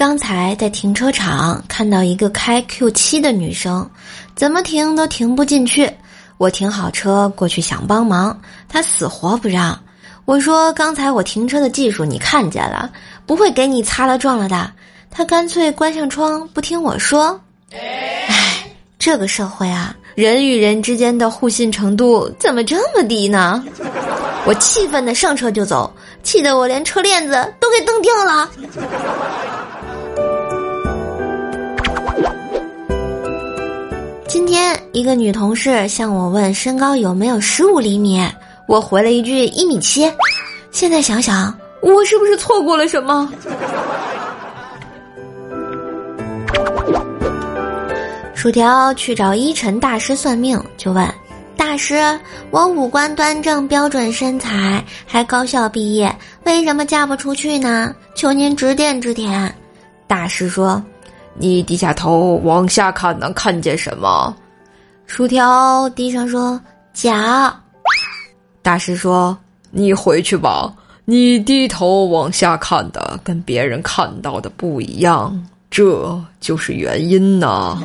刚才在停车场看到一个开 Q 七的女生，怎么停都停不进去。我停好车过去想帮忙，她死活不让。我说：“刚才我停车的技术你看见了，不会给你擦了撞了的。”她干脆关上窗，不听我说。唉，这个社会啊，人与人之间的互信程度怎么这么低呢？我气愤的上车就走，气得我连车链子都给蹬掉了。今天一个女同事向我问身高有没有十五厘米。我回了一句一米七，现在想想，我是不是错过了什么？薯条去找依晨大师算命，就问大师：“我五官端正，标准身材，还高校毕业，为什么嫁不出去呢？求您指点指点。”大师说：“你低下头往下看，能看见什么？”薯条低声说：“假。”大师说：“你回去吧，你低头往下看的跟别人看到的不一样，这就是原因呢。”